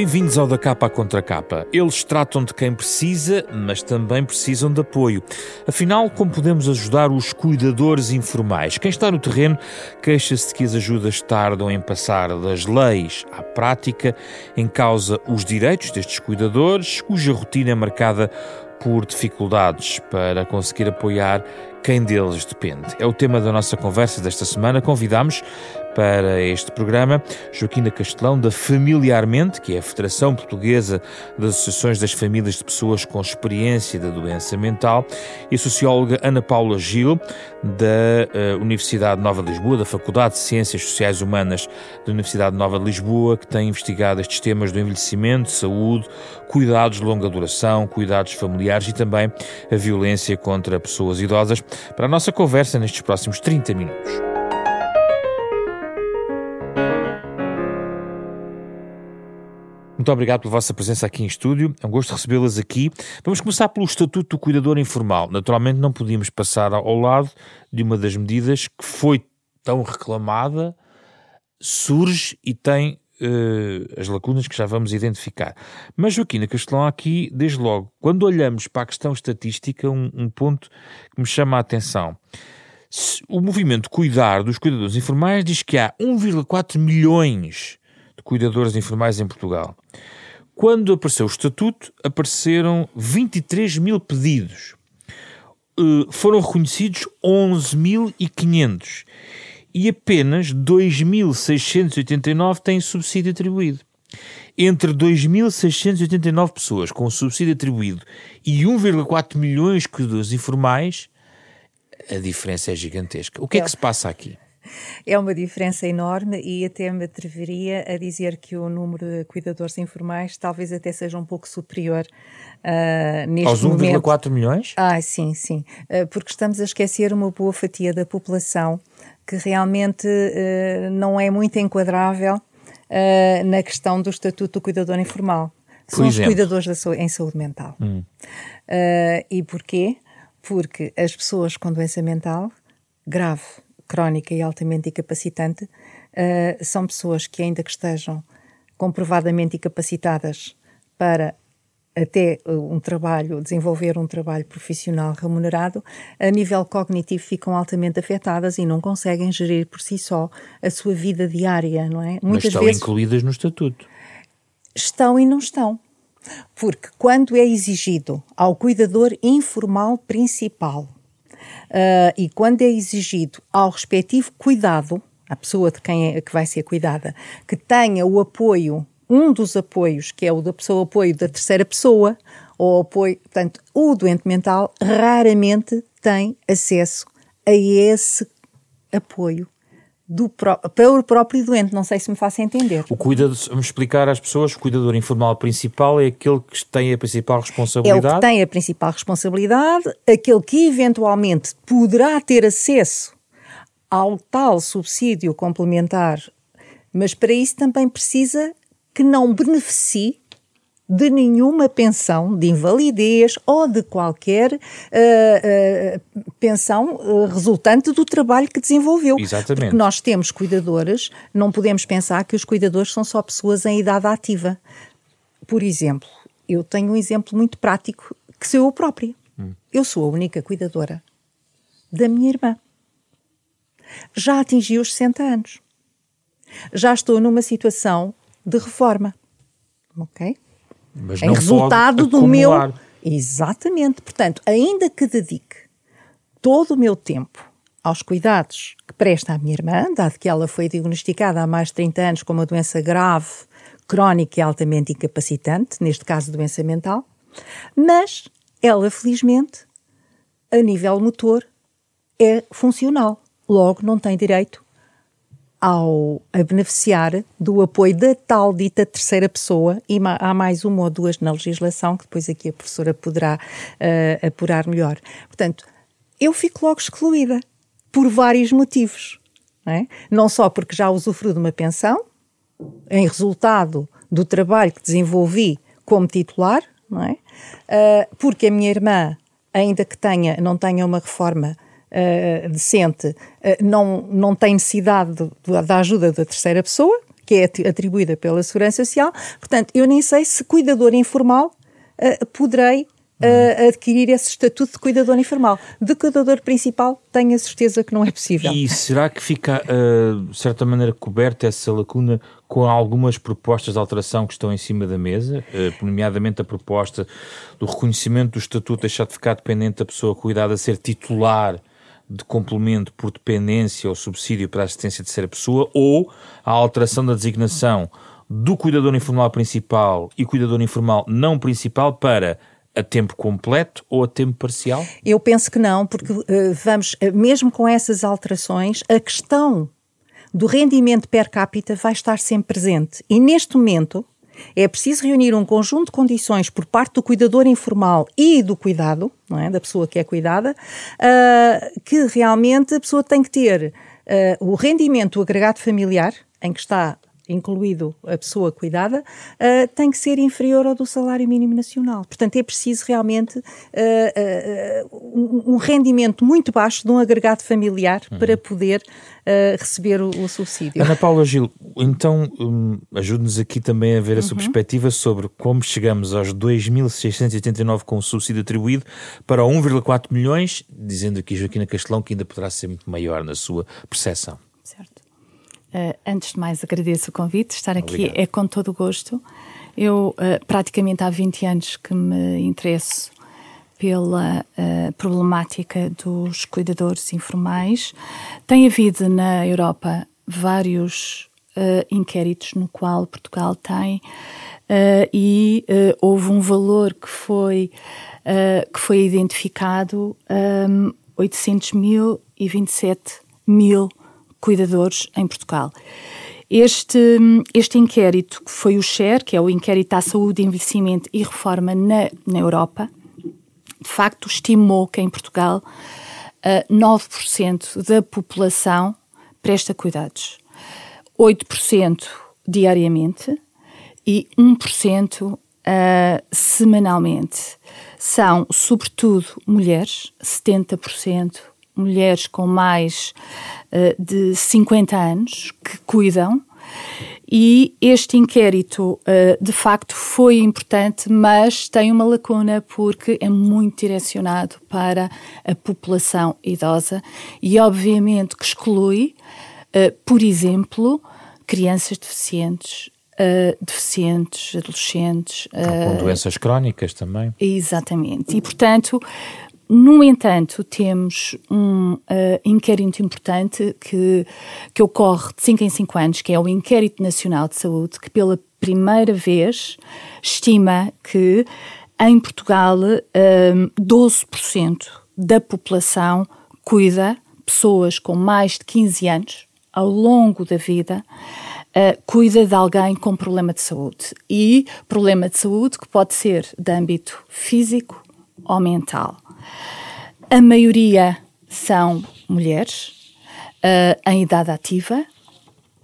Bem-vindos ao Da Capa Contra Capa. Eles tratam de quem precisa, mas também precisam de apoio. Afinal, como podemos ajudar os cuidadores informais? Quem está no terreno queixa-se de que as ajudas tardam em passar das leis à prática, em causa os direitos destes cuidadores, cuja rotina é marcada por dificuldades para conseguir apoiar quem deles depende. É o tema da nossa conversa desta semana. Convidamos para este programa Joaquina Castelão, da Familiarmente, que é a Federação Portuguesa das Associações das Famílias de Pessoas com Experiência da Doença Mental, e a socióloga Ana Paula Gil, da uh, Universidade Nova de Lisboa, da Faculdade de Ciências Sociais Humanas da Universidade Nova de Lisboa, que tem investigado estes temas do envelhecimento, saúde, cuidados de longa duração, cuidados familiares e também a violência contra pessoas idosas, para a nossa conversa nestes próximos 30 minutos. Muito obrigado pela vossa presença aqui em estúdio. É um gosto recebê-las aqui. Vamos começar pelo Estatuto do Cuidador Informal. Naturalmente, não podíamos passar ao lado de uma das medidas que foi tão reclamada, surge e tem uh, as lacunas que já vamos identificar. Mas, Joaquina Castelão, aqui, desde logo, quando olhamos para a questão estatística, um, um ponto que me chama a atenção. O movimento Cuidar dos Cuidadores Informais diz que há 1,4 milhões cuidadores informais em Portugal. Quando apareceu o estatuto, apareceram 23 mil pedidos. Uh, foram reconhecidos 11.500 e apenas 2.689 têm subsídio atribuído. Entre 2.689 pessoas com subsídio atribuído e 1,4 milhões de cuidadores informais, a diferença é gigantesca. O que é, é que se passa aqui? É uma diferença enorme e até me atreveria a dizer que o número de cuidadores informais talvez até seja um pouco superior uh, neste Aos 1,4 milhões? Ah, sim, sim. Uh, porque estamos a esquecer uma boa fatia da população que realmente uh, não é muito enquadrável na questão do estatuto do cuidador informal. São os cuidadores em saúde mental. Hum. e porquê? Porque as pessoas com doença mental grave crónica e altamente incapacitante, uh, são pessoas que, ainda que estejam comprovadamente incapacitadas para até um trabalho, desenvolver um trabalho profissional remunerado, a nível cognitivo ficam altamente afetadas e não conseguem gerir por si só a sua vida diária, não é? Muitas Mas estão vezes, incluídas no estatuto. Estão e não estão. Porque quando é exigido ao cuidador informal principal Uh, e quando é exigido ao respectivo cuidado, a pessoa de quem é, que vai ser cuidada, que tenha o apoio, um dos apoios, que é o da pessoa apoio da terceira pessoa, ou apoio, portanto, o doente mental raramente tem acesso a esse apoio do para o próprio doente. Não sei se me faço entender. O cuidador, vamos explicar às pessoas, o cuidador informal principal é aquele que tem a principal responsabilidade? É o que tem a principal responsabilidade, aquele que eventualmente poderá ter acesso ao tal subsídio complementar, mas para isso também precisa que não beneficie de nenhuma pensão de invalidez ou de qualquer uh, uh, pensão uh, resultante do trabalho que desenvolveu. Exatamente. Porque nós temos cuidadoras, não podemos pensar que os cuidadores são só pessoas em idade ativa. Por exemplo, eu tenho um exemplo muito prático que sou eu própria. Hum. Eu sou a única cuidadora da minha irmã. Já atingi os 60 anos. Já estou numa situação de reforma. Ok? Mas em resultado do meu. Exatamente. Portanto, ainda que dedique todo o meu tempo aos cuidados que presta à minha irmã, dado que ela foi diagnosticada há mais de 30 anos com uma doença grave, crónica e altamente incapacitante, neste caso doença mental, mas ela, felizmente, a nível motor, é funcional. Logo, não tem direito ao a beneficiar do apoio da tal dita terceira pessoa, e há mais uma ou duas na legislação, que depois aqui a professora poderá uh, apurar melhor. Portanto, eu fico logo excluída, por vários motivos. Não, é? não só porque já usufruo de uma pensão, em resultado do trabalho que desenvolvi como titular, não é? Uh, porque a minha irmã, ainda que tenha, não tenha uma reforma uh, decente uh, não, não tem necessidade de, de, da ajuda da terceira pessoa, que é atribuída pela Segurança Social. Portanto, eu nem sei se cuidador informal uh, poderei adquirir esse estatuto de cuidador informal. De cuidador principal, tenho a certeza que não é possível. E será que fica, de certa maneira, coberta essa lacuna com algumas propostas de alteração que estão em cima da mesa, nomeadamente a proposta do reconhecimento do estatuto deixar de ficar dependente da pessoa cuidada ser titular de complemento por dependência ou subsídio para a assistência de terceira pessoa, ou a alteração da designação do cuidador informal principal e cuidador informal não principal para a tempo completo ou a tempo parcial? Eu penso que não, porque uh, vamos, uh, mesmo com essas alterações, a questão do rendimento per capita vai estar sempre presente. E neste momento é preciso reunir um conjunto de condições por parte do cuidador informal e do cuidado, é? da pessoa que é cuidada, uh, que realmente a pessoa tem que ter o rendimento agregado familiar, em que está incluído a pessoa cuidada, uh, tem que ser inferior ao do salário mínimo nacional. Portanto, é preciso realmente uh, uh, um rendimento muito baixo de um agregado familiar uhum. para poder receber o, o, subsídio. Ana Paula Gil, então um, ajude-nos aqui também a ver a sua uhum. perspectiva sobre como chegamos aos 2.689 com o subsídio atribuído para 1,4 milhões, dizendo aqui Joaquina Castelão que ainda poderá ser muito maior na sua percepção. Uh, antes de mais, agradeço o convite. Estar aqui Obrigado. é com todo o gosto. Eu, uh, praticamente há 20 anos que me interesso pela uh, problemática dos cuidadores informais. Tem havido na Europa vários inquéritos no qual Portugal tem e houve um valor que foi, que foi identificado um, 800 mil e 27 mil cuidadores em Portugal. Este, este inquérito, que foi o SHARE, que é o Inquérito à Saúde, Envelhecimento e Reforma na, na Europa, de facto estimou que em Portugal uh, 9% da população presta cuidados. 8% diariamente e 1% uh, semanalmente. São, sobretudo, mulheres, 70% mulheres com mais uh, de 50 anos que cuidam. E este inquérito, uh, de facto, foi importante, mas tem uma lacuna porque é muito direcionado para a população idosa e, obviamente, que exclui, uh, por exemplo, crianças deficientes, Uh, deficientes, adolescentes. Uh, com doenças crónicas também. Exatamente. E, portanto, no entanto, temos um uh, inquérito importante que, que ocorre de 5 em 5 anos, que é o Inquérito Nacional de Saúde, que pela primeira vez estima que em Portugal um, eh, 12% da população cuida, pessoas com mais de 15 anos, ao longo da vida, uh, cuida de alguém com problema de saúde. E problema de saúde que pode ser de âmbito físico ou mental. A maioria são mulheres uh, em idade ativa,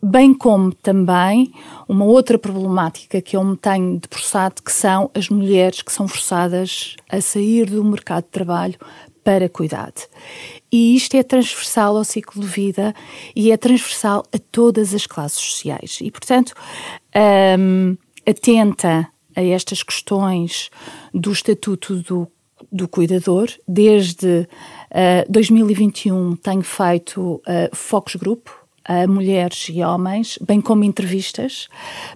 bem como também uma outra problemática que eu me tenho debruçado, que são as mulheres que são forçadas a sair do mercado de trabalho para cuidado. E isto é transversal ao ciclo de vida e é transversal a todas as classes sociais. E, portanto, um, atenta a estas questões do estatuto do do cuidador. Desde uh, eh, 2021 tenho feito uh, focus group a mulheres e homens, bem como entrevistas,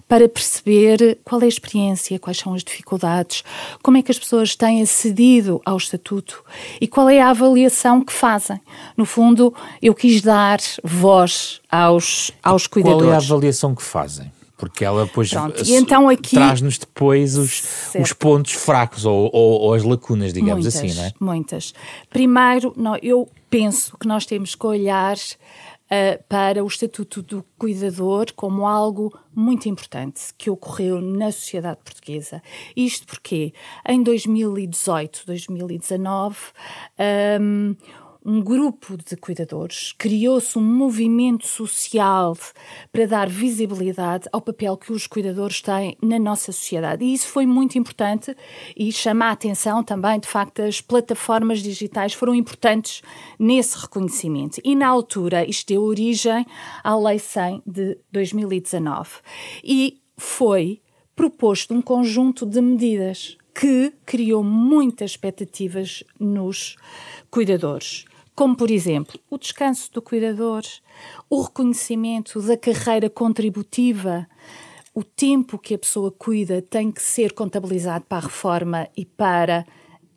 para perceber qual é a experiência, quais são as dificuldades, como é que as pessoas têm acedido ao estatuto e qual é a avaliação que fazem. No fundo, eu quis dar voz aos, aos cuidadores. Qual é a avaliação que fazem? Porque ela depois então aqui... traz-nos depois os, os pontos fracos ou, ou, ou, as lacunas, digamos muitas, assim, não é? Muitas. Primeiro, não, eu penso que nós temos que olhar uh, para o Estatuto do Cuidador como algo muito importante que ocorreu na sociedade portuguesa. Isto porque em 2018, 2019, um, um grupo de cuidadores, criou-se um movimento social para dar visibilidade ao papel que os cuidadores têm na nossa sociedade. E isso foi muito importante e chama a atenção também, de facto, as plataformas digitais foram importantes nesse reconhecimento. E na altura, isto deu origem à Lei 100 de 2019. E foi proposto um conjunto de medidas que criou muitas expectativas nos cuidadores como por exemplo o descanso do cuidador, o reconhecimento da carreira contributiva, o tempo que a pessoa cuida tem que ser contabilizado para a reforma e para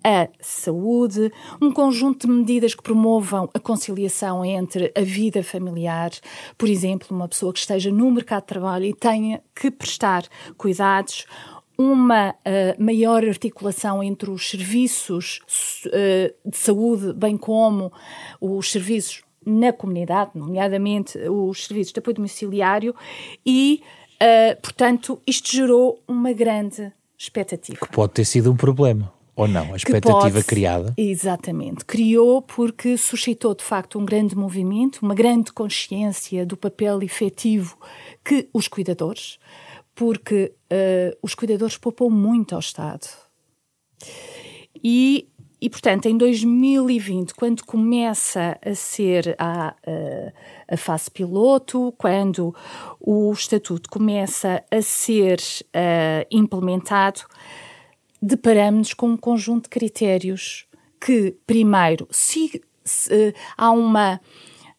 a saúde, um conjunto de medidas que promovam a conciliação entre a vida familiar, por exemplo, uma pessoa que esteja no mercado de trabalho e tenha que prestar cuidados, uma uh, maior articulação entre os serviços uh, de saúde, bem como os serviços na comunidade, nomeadamente os serviços de apoio domiciliário, e, uh, portanto, isto gerou uma grande expectativa. Que pode ter sido um problema. Ou não, a expectativa pode, criada? Exatamente. Criou porque suscitou, de facto, um grande movimento, uma grande consciência do papel efetivo que os cuidadores, porque uh, os cuidadores poupam muito ao Estado. E, e, portanto, em 2020, quando começa a ser a, a, a fase piloto, quando o Estatuto começa a ser uh, implementado, deparamos com um conjunto de critérios que, primeiro, se, se há uma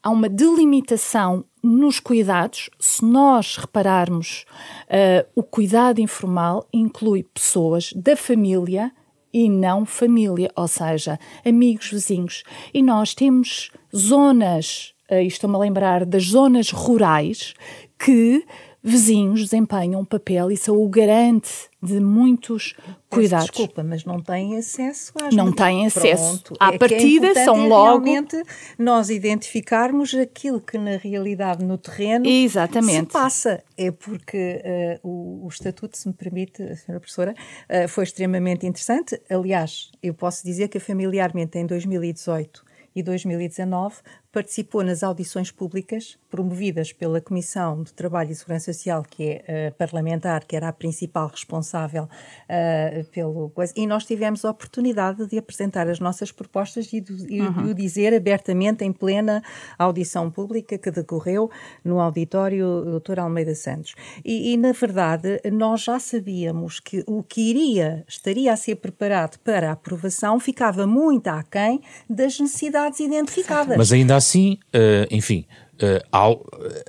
há uma delimitação nos cuidados, se nós repararmos, uh, o cuidado informal inclui pessoas da família e não família, ou seja, amigos, vizinhos. E nós temos zonas, uh, estou-me a lembrar das zonas rurais, que vizinhos desempenham um papel e são o garante de muitos cuidados. Desculpa, mas não têm acesso às Não têm acesso. Pronto. À é, é partida é são logo realmente nós identificarmos aquilo que na realidade no terreno Exatamente. se passa. É porque uh, o, o, estatuto, se me permite, senhora professora, uh, foi extremamente interessante. Aliás, eu posso dizer que familiarmente em 2018 e 2019 participou nas audições públicas promovidas pela Comissão de Trabalho e Segurança Social, que é uh, parlamentar, que era a principal responsável uh, pelo e nós tivemos a oportunidade de apresentar as nossas propostas e de, uhum. de o dizer abertamente em plena audição pública que decorreu no auditório Dr. Almeida Santos. E, e, na verdade nós já sabíamos que o que iria estaria a ser preparado para a aprovação ficava muito aquém das necessidades identificadas. Mas ainda assim, uh, enfim, uh,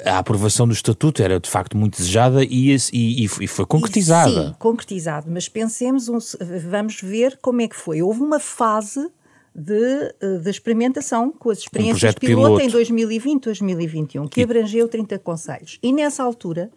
a aprovação do estatuto era de facto muito desejada e, e, e foi concretizada. Sim, concretizado, mas pensemos, um, vamos ver como é que foi. Houve uma fase de, eh, de experimentação com as experiências um piloto, piloto em 2020, 2021, que e... abrangeu 30 conselhos. E nessa altura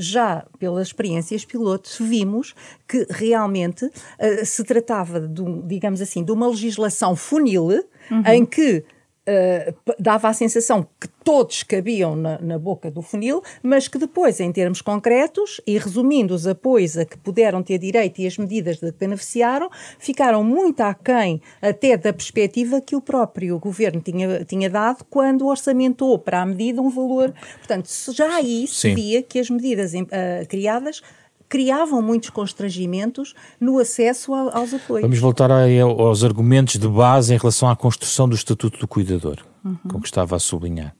já pelas experiências pilotos vimos que realmente uh, se tratava de, digamos assim, de uma legislação funil uhum. em que uh, dava a sensação que todos cabiam na, na, boca do funil, mas que depois, em termos concretos, e resumindo os apoios a que puderam ter direito e as medidas de que beneficiaram, ficaram muito aquém até da perspectiva que o próprio governo tinha, tinha dado quando orçamentou para a medida um valor. Portanto, já aí se via que as medidas uh, criadas criavam muitos constrangimentos no acesso aos apoios. Vamos voltar aos argumentos de base em relação à construção do Estatuto do Cuidador, uhum. como estava a sublinhar.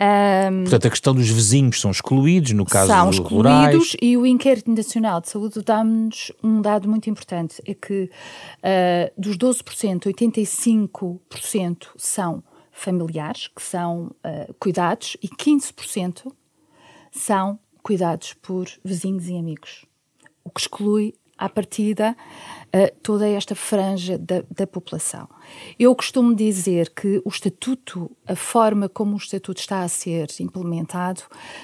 Um, Portanto, a questão dos vizinhos são excluídos, no caso São excluídos rurais. e o Inquérito Nacional de Saúde dá-nos um dado muito importante, é que uh, dos 12%, 85% são familiares, que são uh, cuidados, e 15% são cuidados por vizinhos e amigos, o que exclui à partida uh, toda esta franja da, da, população. Eu costumo dizer que o Estatuto, a forma como o Estatuto está a ser implementado,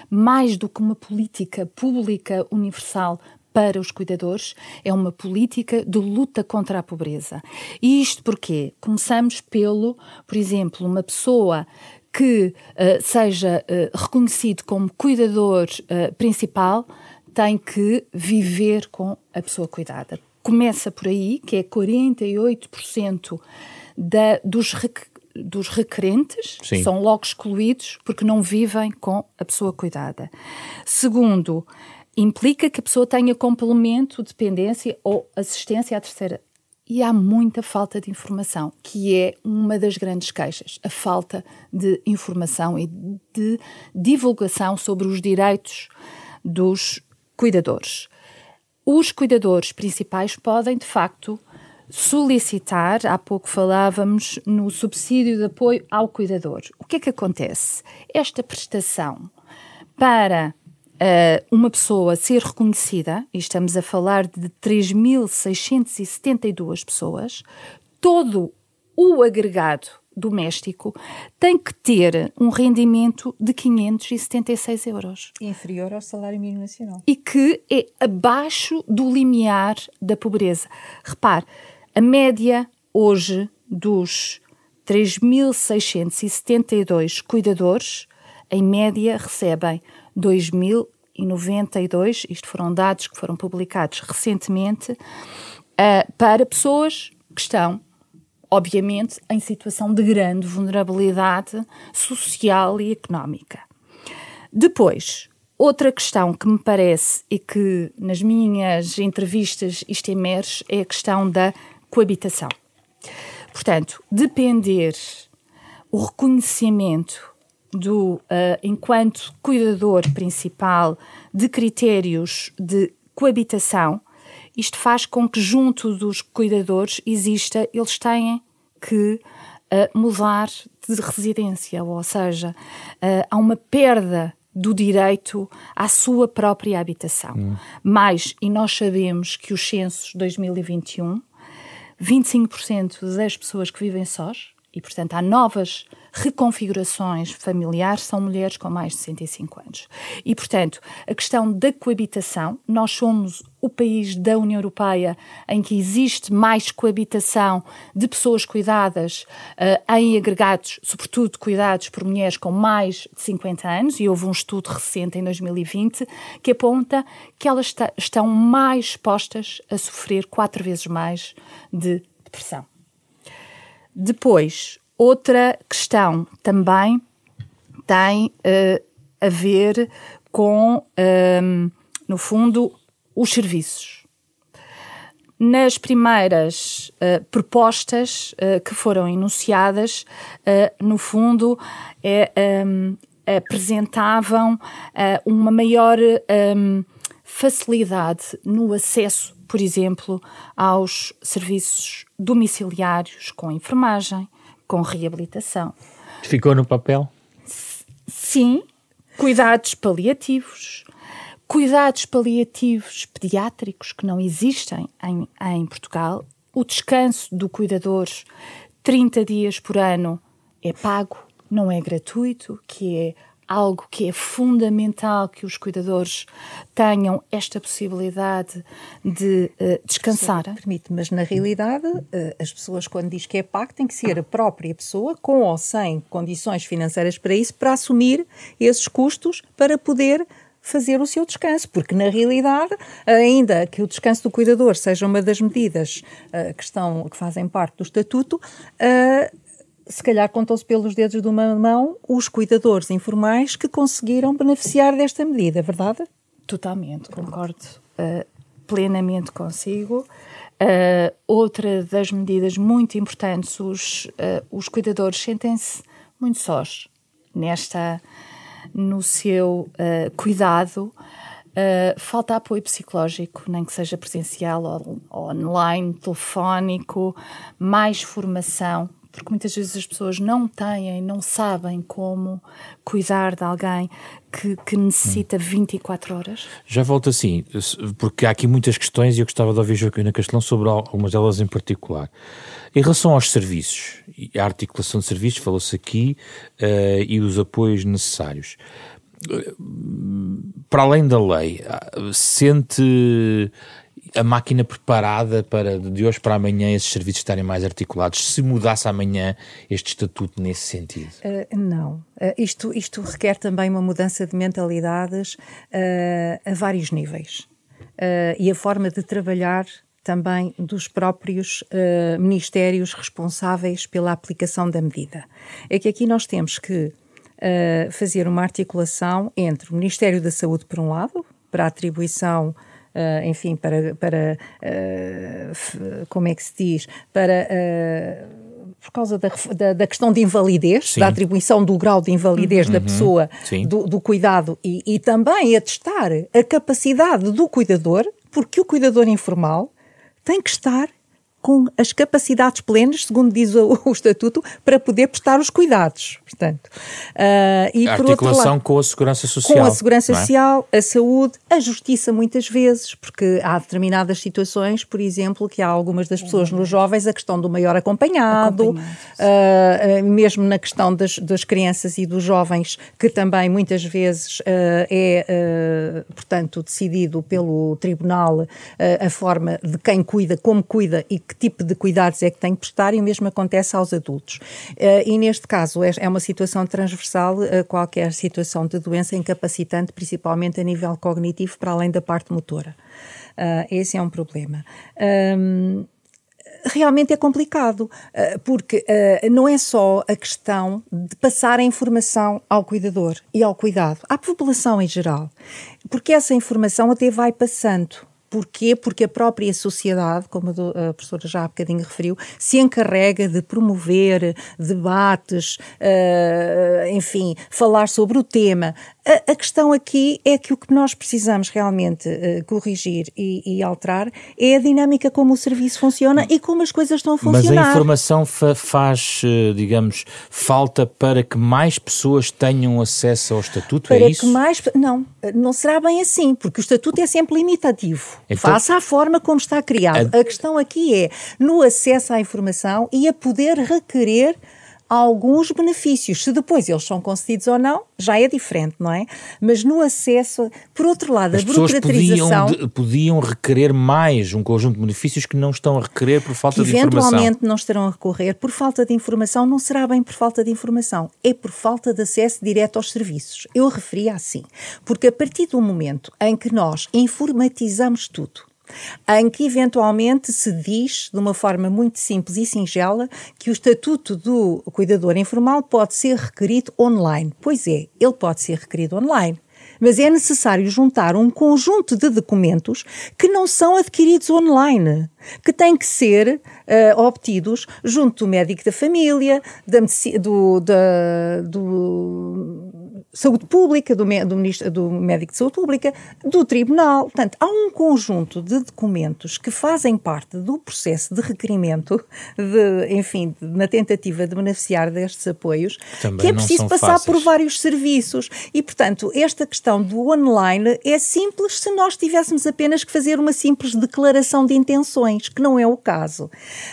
mais do que uma política pública universal para os cuidadores, é uma política de luta contra a pobreza. E isto porque começamos pelo, por exemplo, uma pessoa que uh, seja uh, reconhecido como cuidador uh, principal tem que viver com a pessoa cuidada. Começa por aí, que é 48% da, dos, rec, dos requerentes, Sim. são logo excluídos porque não vivem com a pessoa cuidada. Segundo, implica que a pessoa tenha complemento, dependência ou assistência à terceira e há muita falta de informação, que é uma das grandes queixas, a falta de informação e de divulgação sobre os direitos dos cuidadores. Os cuidadores principais podem, de facto, solicitar, há pouco falávamos no subsídio de apoio ao cuidador. O que é que acontece? Esta prestação para uh, uma pessoa ser reconhecida, e estamos a falar de 3.672 pessoas, todo o agregado doméstico tem que ter um rendimento de 576 euros. Inferior ao salário mínimo nacional. E que é abaixo do limiar da pobreza. Repare, a média hoje dos 3.672 cuidadores, em média, recebem 2.092, isto foram dados que foram publicados recentemente, uh, para pessoas que estão, obviamente, em situação de grande vulnerabilidade social e económica. Depois, outra questão que me parece e que nas minhas entrevistas isto emerge é a questão da coabitação. Portanto, depender o reconhecimento do, uh, enquanto cuidador principal, de critérios de coabitação, isto faz com que, junto dos cuidadores, exista, eles têm que uh, mudar de residência, ou seja, uh, há uma perda do direito à sua própria habitação. Hum. Mas, e nós sabemos que os censos 2021, 25% das pessoas que vivem sós, e portanto há novas reconfigurações familiares são mulheres com mais de 65 anos. E, portanto, a questão da coabitação, nós somos o país da União Europeia em que existe mais coabitação de pessoas cuidadas uh, em agregados, sobretudo cuidados por mulheres com mais de 50 anos, e houve um estudo recente em 2020 que aponta que elas está, estão mais expostas a sofrer quatro vezes mais de depressão. Depois, Outra questão também tem uh, a ver com, um, no fundo, os serviços. Nas primeiras uh, propostas uh, que foram enunciadas, no fundo, é, um, apresentavam uma maior um, facilidade no acesso, por exemplo, aos serviços domiciliários com enfermagem, com reabilitação. Ficou no papel? Sim, cuidados paliativos, cuidados paliativos pediátricos que não existem em, em Portugal, o descanso do cuidador 30 dias por ano é pago, não é gratuito, que é algo que é fundamental que os cuidadores tenham esta possibilidade de uh, descansar. permite, mas na realidade uh, as pessoas quando diz que é pago tem que ser a própria pessoa com ou sem condições financeiras para isso para assumir esses custos para poder fazer o seu descanso, porque na realidade, ainda que o descanso do cuidador seja uma das medidas uh, que, estão, que fazem parte do estatuto, uh, se calhar contam-se pelos dedos de uma mão os cuidadores informais que conseguiram beneficiar desta medida, é verdade? Totalmente, concordo uh, plenamente consigo. Uh, outra das medidas muito importantes, os, uh, os cuidadores sentem-se muito sós nesta, no seu cuidado. falta apoio psicológico, nem que seja presencial ou, ou online, telefónico, mais formação porque muitas vezes as pessoas não têm, não sabem como cuidar de alguém que, que necessita 24 horas? Já volto assim, porque há aqui muitas questões e eu gostava de ouvir Joaquina Castelão sobre algumas delas em particular. Em relação aos serviços, a articulação de serviços, falou-se aqui, uh, e os apoios necessários. Para além da lei, sente a máquina preparada para de hoje para amanhã esses serviços estarem mais articulados? Se mudasse amanhã este estatuto nesse sentido? Uh, não. Uh, isto, isto requer também uma mudança de mentalidades uh, a vários níveis. e a forma de trabalhar também dos próprios uh, ministérios responsáveis pela aplicação da medida. É que aqui nós temos que uh, fazer uma articulação entre o Ministério da Saúde, por um lado, para a atribuição Uh, enfim, para, para uh, como é que se diz, para uh, por causa da, da, da, questão de invalidez, Sim. da atribuição do grau de invalidez uhum. da pessoa, do, do, cuidado e, e também atestar a capacidade do cuidador, porque o cuidador informal tem que estar com as capacidades plenas, segundo diz o, o, Estatuto, para poder prestar os cuidados. Portanto, uh, e a por articulação lado, com a segurança social. Com a segurança é? social, a saúde, a justiça muitas vezes, porque há determinadas situações, por exemplo, que há algumas das pessoas nos jovens a questão do maior acompanhado, uh, mesmo na questão das, das, crianças e dos jovens, que também muitas vezes uh, é, portanto, decidido pelo tribunal a forma de quem cuida, como cuida e que que tipo de cuidados é que tem que prestar e o mesmo acontece aos adultos. Uh, e neste caso é, é uma situação transversal a qualquer situação de doença incapacitante, principalmente a nível cognitivo, para além da parte motora. Uh, esse é um problema. Um, realmente é complicado, eh, porque não é só a questão de passar a informação ao cuidador e ao cuidado, à população em geral, porque essa informação até vai passando Porquê? Porque a própria sociedade, como a professora já há bocadinho referiu, se encarrega de promover debates, uh, enfim, falar sobre o tema. A, a, questão aqui é que o que nós precisamos realmente uh, corrigir e, e, alterar é a dinâmica como o serviço funciona e como as coisas estão a funcionar. Mas a informação fa faz, eh, digamos, falta para que mais pessoas tenham acesso ao estatuto, é para é isso? Que mais, não, não será bem assim, porque o estatuto é sempre limitativo. Então, face à forma como está criado. A... a questão aqui é no acesso à informação e a poder requerer alguns benefícios. Se depois eles são concedidos ou não, já é diferente, não é? Mas no acesso, por outro lado, As a burocratização... Podiam, podiam requerer mais um conjunto de benefícios que não estão a requerer por falta de informação. eventualmente não estarão a recorrer por falta de informação, não será bem por falta de informação, é por falta de acesso direto aos serviços. Eu referia assim, porque a partir do momento em que nós informatizamos tudo, em que eventualmente se diz, de uma forma muito simples e singela, que o estatuto do cuidador informal pode ser requerido online. Pois é, ele pode ser requerido online. Mas é necessário juntar um conjunto de documentos que não são adquiridos online, que têm que ser uh, obtidos junto do médico da família, da, do, da, do Saúde Pública, do, do, ministro, do Médico de Saúde Pública, do Tribunal. Portanto, há um conjunto de documentos que fazem parte do processo de requerimento, de, enfim, de, na tentativa de beneficiar destes apoios, Também que é preciso passar fáceis. por vários serviços. E, portanto, esta questão do online é simples se nós tivéssemos apenas que fazer uma simples declaração de intenções, que não é o caso.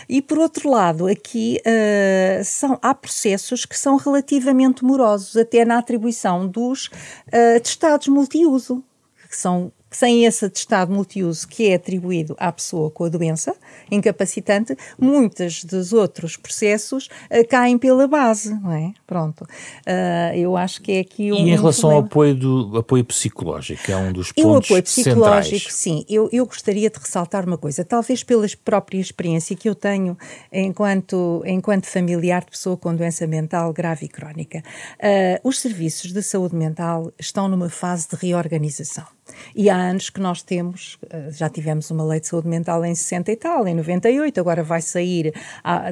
E, por outro lado, aqui uh, são, há processos que são relativamente morosos, até na atribuição dos uh, atestados multiuso, que são sem esse atestado multiuso que é atribuído à pessoa com a doença incapacitante, muitos dos outros processos uh, caem pela base, não é? Pronto. Uh, eu acho que é aqui um. E em relação um ao apoio, do, apoio psicológico, é um dos pontos. O apoio psicológico, centrais. sim. Eu, eu gostaria de ressaltar uma coisa, talvez pela própria experiência que eu tenho enquanto, enquanto familiar de pessoa com doença mental grave e crónica. Uh, os serviços de saúde mental estão numa fase de reorganização. E há anos que nós temos, eh, já tivemos uma lei de saúde mental em 60 e tal, em 98, agora vai sair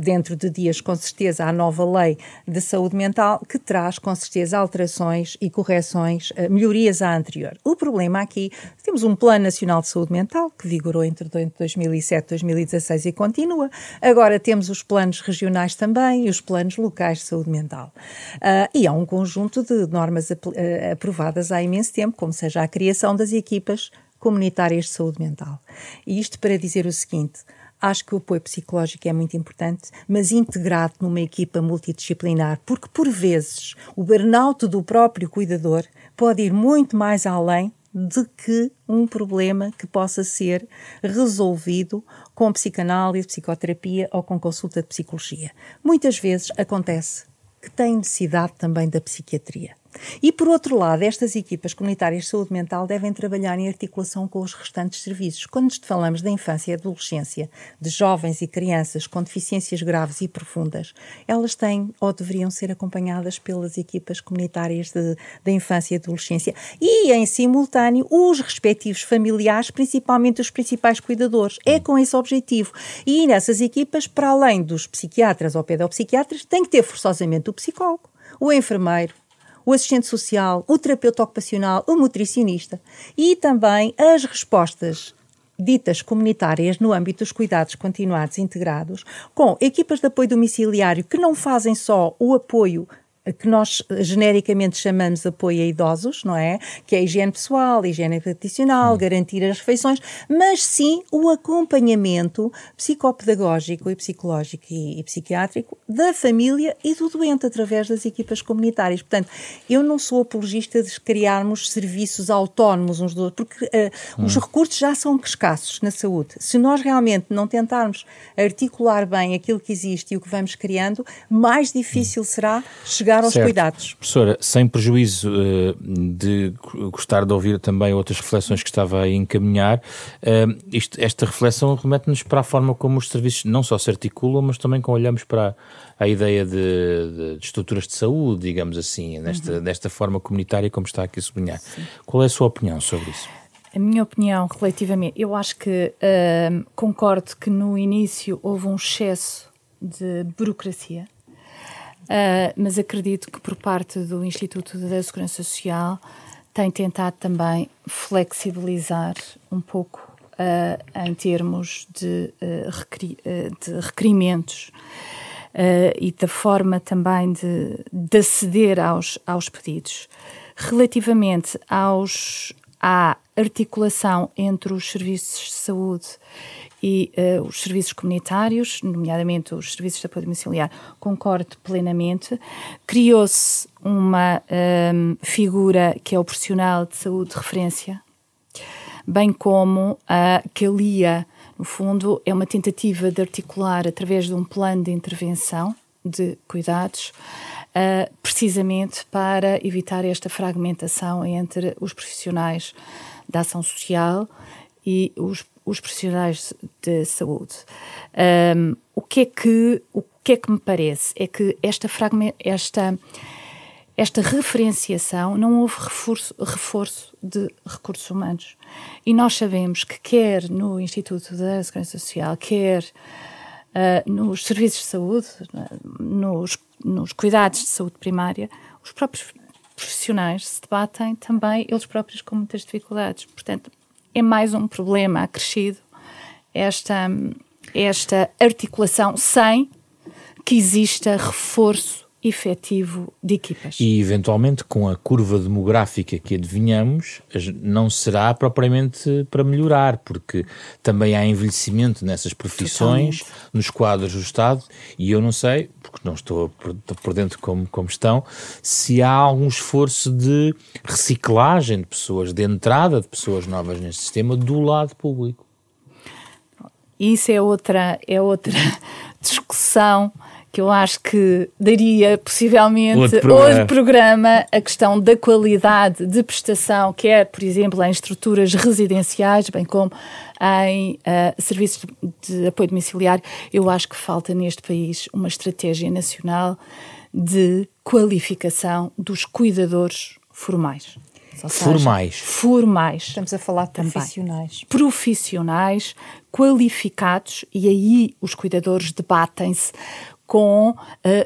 dentro de dias, com certeza, a nova lei de saúde mental, que traz, com certeza, alterações e correções, eh, melhorias à anterior. O problema aqui, temos um Plano Nacional de Saúde Mental, que vigorou entre 2007 e 2016 e continua. Agora temos os planos regionais também e os planos locais de saúde mental. Uh, e há um conjunto de normas aprovadas há imenso tempo, como seja a criação das equipas comunitárias de saúde mental. E isto para dizer o seguinte: acho que o apoio psicológico é muito importante, mas integrado numa equipa multidisciplinar, porque por vezes o burnout do próprio cuidador pode ir muito mais além de que um problema que possa ser resolvido com psicanálise, psicoterapia ou com consulta de psicologia. Muitas vezes acontece que tem necessidade também da psiquiatria. E, por outro lado, estas equipas comunitárias de saúde mental devem trabalhar em articulação com os restantes serviços. Quando falamos da infância e adolescência, de jovens e crianças com deficiências graves e profundas, elas têm ou deveriam ser acompanhadas pelas equipas comunitárias da infância e adolescência e, em simultâneo, os respectivos familiares, principalmente os principais cuidadores. É com esse objetivo. E nessas equipas, para além dos psiquiatras ou pedopsiquiatras, tem que ter forçosamente o psicólogo, o enfermeiro, o assistente social, o terapeuta ocupacional, o nutricionista e também as respostas ditas comunitárias no âmbito dos cuidados continuados integrados, com equipas de apoio domiciliário que não fazem só o apoio que nós genericamente chamamos apoio a idosos, não é? Que é a higiene pessoal, a higiene nutricional, hum. garantir as refeições, mas sim o acompanhamento psicopedagógico e psicológico e, e, psiquiátrico da família e do doente através das equipas comunitárias. Portanto, eu não sou apologista de criarmos serviços autónomos uns dos outros, porque uh, hum. os recursos já são escassos na saúde. Se nós realmente não tentarmos articular bem aquilo que existe e o que vamos criando, mais difícil hum. será chegar aos certo. cuidados. Professora, sem prejuízo uh, de gostar de ouvir também outras reflexões que estava a encaminhar, uh, isto, esta reflexão remete-nos para a forma como os serviços não só se articulam, mas também como olhamos para a ideia de, de, de estruturas de saúde, digamos assim, nesta, uhum. desta forma comunitária, como está aqui a sublinhar. Sim. Qual é a sua opinião sobre isso? A minha opinião, relativamente, eu acho que uh, concordo que no início houve um excesso de burocracia Uh, mas acredito que por parte do Instituto da Segurança Social tem tentado também flexibilizar um pouco uh, em termos de, uh, requeri de requerimentos e da forma também de, de aceder aos, aos pedidos. Relativamente aos, à articulação entre os serviços de saúde e uh, os serviços comunitários, nomeadamente os serviços de apoio domiciliar, concordo plenamente. Criou-se uma um, ehm, figura que é o profissional de saúde de referência, bem como a que a LIA, no fundo, é uma tentativa de articular através de um plano de intervenção de cuidados, uh, precisamente para evitar esta fragmentação entre os profissionais da ação social e os os profissionais de saúde. Um, o que é que o que é que me parece é que esta esta esta referenciação não houve reforço, reforço de recursos humanos. E nós sabemos que quer no Instituto da Segurança Social, quer uh, nos serviços de saúde, nos, nos cuidados de saúde primária, os próprios profissionais se debatem também eles próprios com muitas dificuldades. Portanto, é mais um problema acrescido esta, esta articulação sem que exista reforço efetivo de equipas. E, eventualmente, com a curva demográfica que adivinhamos, não será propriamente para melhorar, porque também há envelhecimento nessas profissões, Totalmente. nos quadros do Estado, e eu não sei, porque não estou por, dentro como, como estão, se há algum esforço de reciclagem de pessoas, de entrada de pessoas novas neste sistema do lado público. Isso é outra, é outra discussão que eu acho que daria possivelmente outro programa. outro programa a questão da qualidade de prestação, quer, por exemplo, em estruturas residenciais, bem como em uh, serviços de apoio domiciliário. Eu acho que falta neste país uma estratégia nacional de qualificação dos cuidadores formais. formais. Formais. Estamos a falar de profissionais. Profissionais, qualificados, e aí os cuidadores debatem-se com uh,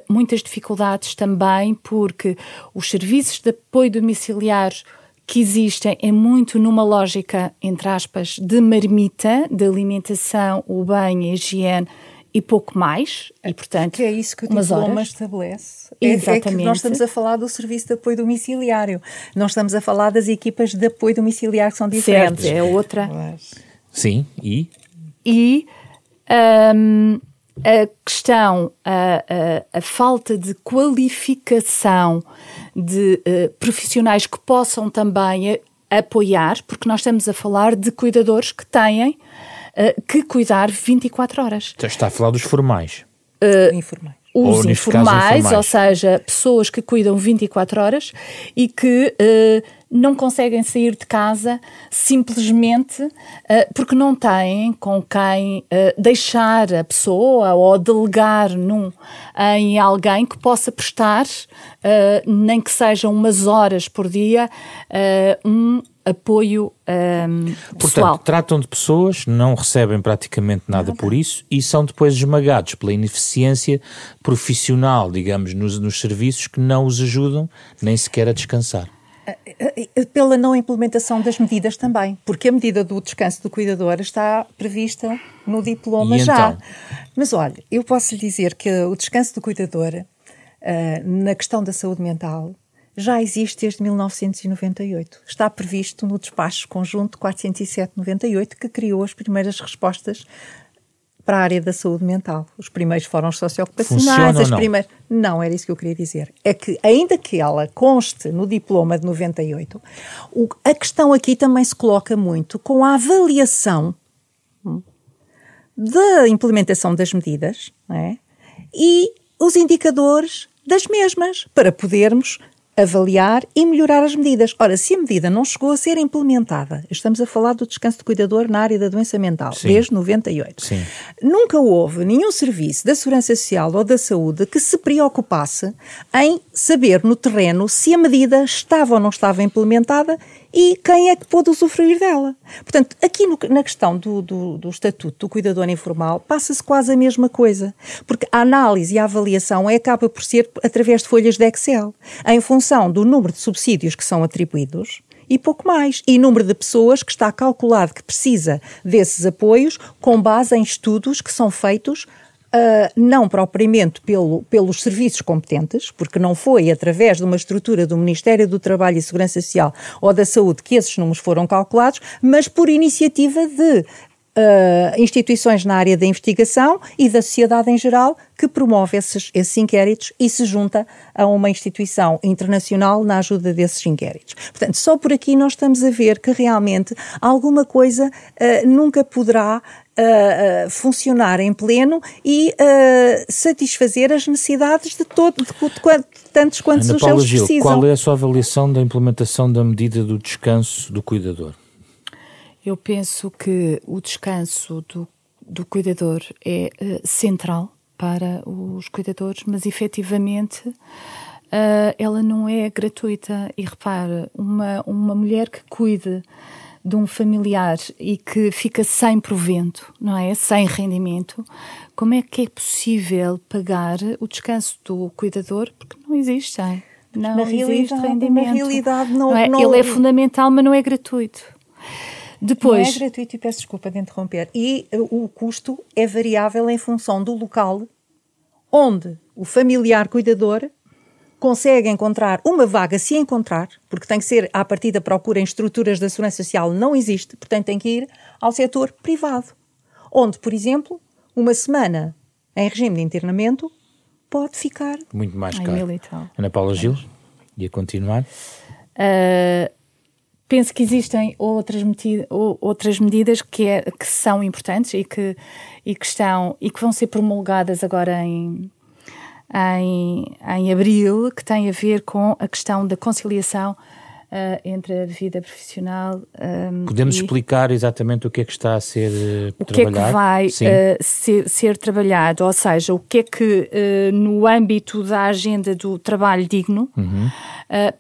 muitas dificuldades também, porque os serviços de apoio domiciliar que existem é muito numa lógica, entre aspas, de marmita, de alimentação, o banho, a higiene e pouco mais. E, portanto, que é isso que o diploma horas. estabelece. Exatamente. É, é que nós estamos a falar do serviço de apoio domiciliário. Nós estamos a falar das equipas de apoio domiciliar que são diferentes. Certo, é outra. Sim, e? E... Um, a questão, a, a, a, falta de qualificação de uh, profissionais que possam também a, apoiar, porque nós estamos a falar de cuidadores que têm uh, que cuidar 24 horas. Está a falar dos formais. Uh, informais. os informais, informais, ou seja, pessoas que cuidam 24 horas e que uh, não conseguem sair de casa simplesmente uh, porque não têm com quem uh, deixar a pessoa ou delegar num, em alguém que possa prestar, nem que sejam umas horas por dia, um apoio um, pessoal. Portanto, tratam de pessoas, não recebem praticamente nada, nada, por isso e são depois esmagados pela ineficiência profissional, digamos, nos, nos serviços que não os ajudam nem sequer a descansar. Eh, eh, pela não implementação das medidas também, porque a medida do descanso do cuidador está prevista no diploma e já. Então? Mas olha, eu posso lhe dizer que o descanso do cuidador, uh, na questão da saúde mental, já existe desde 1998. Está previsto no despacho conjunto 407-98, que criou as primeiras respostas para a área da saúde mental. Os primeiros fóruns socioocupacionais, as primeiras. Não, era isso que eu queria dizer. É que, ainda que ela conste no diploma de 98, o, a questão aqui também se coloca muito com a avaliação hum, da implementação das medidas é? e os indicadores das mesmas, para podermos avaliar e melhorar as medidas. Ora, se a medida não chegou a ser implementada, estamos a falar do descanso de cuidador na área da doença mental, Sim. desde 98. Sim. Nunca houve nenhum serviço da Segurança Social ou da Saúde que se preocupasse em saber no terreno se a medida estava ou não estava implementada e quem é que pôde usufruir dela. Portanto, aqui no, na questão do, do, do, estatuto do cuidador informal, passa-se quase a mesma coisa, porque a análise e a avaliação é, acaba por ser através de folhas de Excel, em função do número de subsídios que são atribuídos e pouco mais. E número de pessoas que está calculado que precisa desses apoios com base em estudos que são feitos Uh, não propriamente pelo, pelos serviços competentes, porque não foi através de uma estrutura do Ministério do Trabalho e Segurança Social ou da Saúde que esses números foram calculados, mas por iniciativa de Uh, instituições na área da investigação e da sociedade em geral que promove esses, esses inquéritos e se junta a uma instituição internacional na ajuda desses inquéritos. Portanto, só por aqui nós estamos a ver que realmente alguma coisa uh, nunca poderá Uh, uh, funcionar em pleno e uh, satisfazer as necessidades de, todo, de, de, de tantos quantos Ana os Paula eles Gil, precisam. Qual é a sua avaliação da implementação da medida do descanso do cuidador? Eu penso que o descanso do, do cuidador é central para os cuidadores, mas efetivamente ela não é gratuita. E repara, uma, uma mulher que cuide de um familiar e que fica sem provento, não é? Sem rendimento, como é que é possível pagar o descanso do cuidador? Porque não existe, não na existe rendimento. Na realidade, não, não, é? não, Ele é fundamental, mas não é gratuito. Depois, não é gratuito e peço desculpa de interromper. E o custo é variável em função do local onde o familiar cuidador consegue encontrar uma vaga, se encontrar, porque tem que ser à partida procura em estruturas da segurança social, não existe, portanto tem que ir ao setor privado, onde, por exemplo, uma semana em regime de internamento pode ficar muito mais caro. Ana Paula Gil, ia continuar? Uh, penso que existem outras, outras medidas que, é, que são importantes e que, e que estão e que vão ser promulgadas agora em em, em abril, que tem a ver com a questão da conciliação Uh, entre a vida profissional. Um, Podemos explicar exatamente o que é que está a ser uh, o trabalhado? O que é que vai uh, ser, ser, trabalhado, ou seja, o que é que no âmbito da agenda do trabalho digno uhum.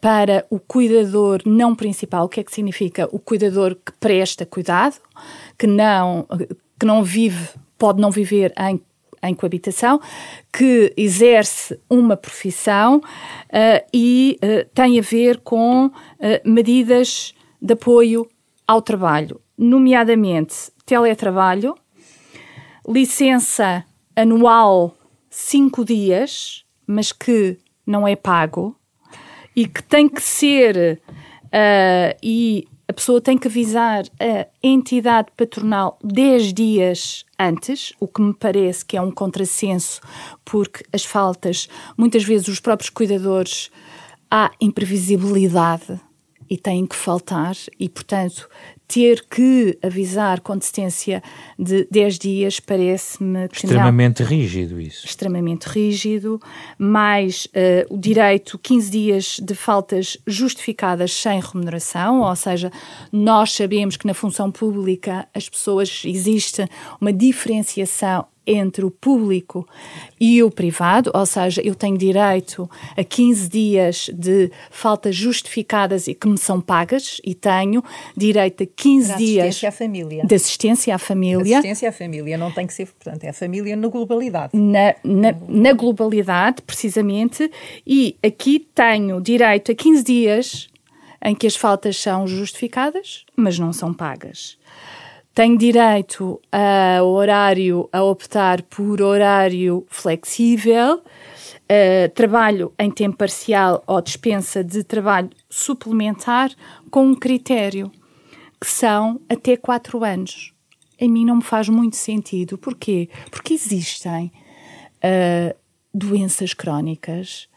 para o cuidador não principal, o que é que significa o cuidador que presta cuidado, que não, que não vive, pode não viver em em coabitação, que exerce uma profissão uh, e uh, tem a ver com uh, medidas de apoio ao trabalho, nomeadamente teletrabalho, licença anual cinco dias, mas que não é pago e que tem que ser e a pessoa tem que avisar a entidade patronal 10 dias antes, o que me parece que é um contrassenso, porque as faltas, muitas vezes os próprios cuidadores, há imprevisibilidade e têm que faltar, e portanto ter que avisar com distância de 10 dias parece-me extremamente não, rígido isso. Extremamente rígido, mais uh, o direito 15 dias de faltas justificadas sem remuneração, ou seja, nós sabemos que na função pública as pessoas existe uma diferenciação entre o público e o privado, ou seja, eu tenho direito a 15 dias de faltas justificadas e que me são pagas e tenho direito a 15 de dias assistência à família. de assistência à família. Assistência à família não tem que ser, portanto, é a família na globalidade. Na, na, na globalidade, precisamente, e aqui tenho direito a 15 dias em que as faltas são justificadas, mas não são pagas. Tenho direito a horário, a optar por horário flexível, uh, trabalho em tempo parcial ou dispensa de trabalho suplementar com um critério, que são até 4 anos. Em mim não me faz muito sentido. Porquê? Porque existem uh, doenças crónicas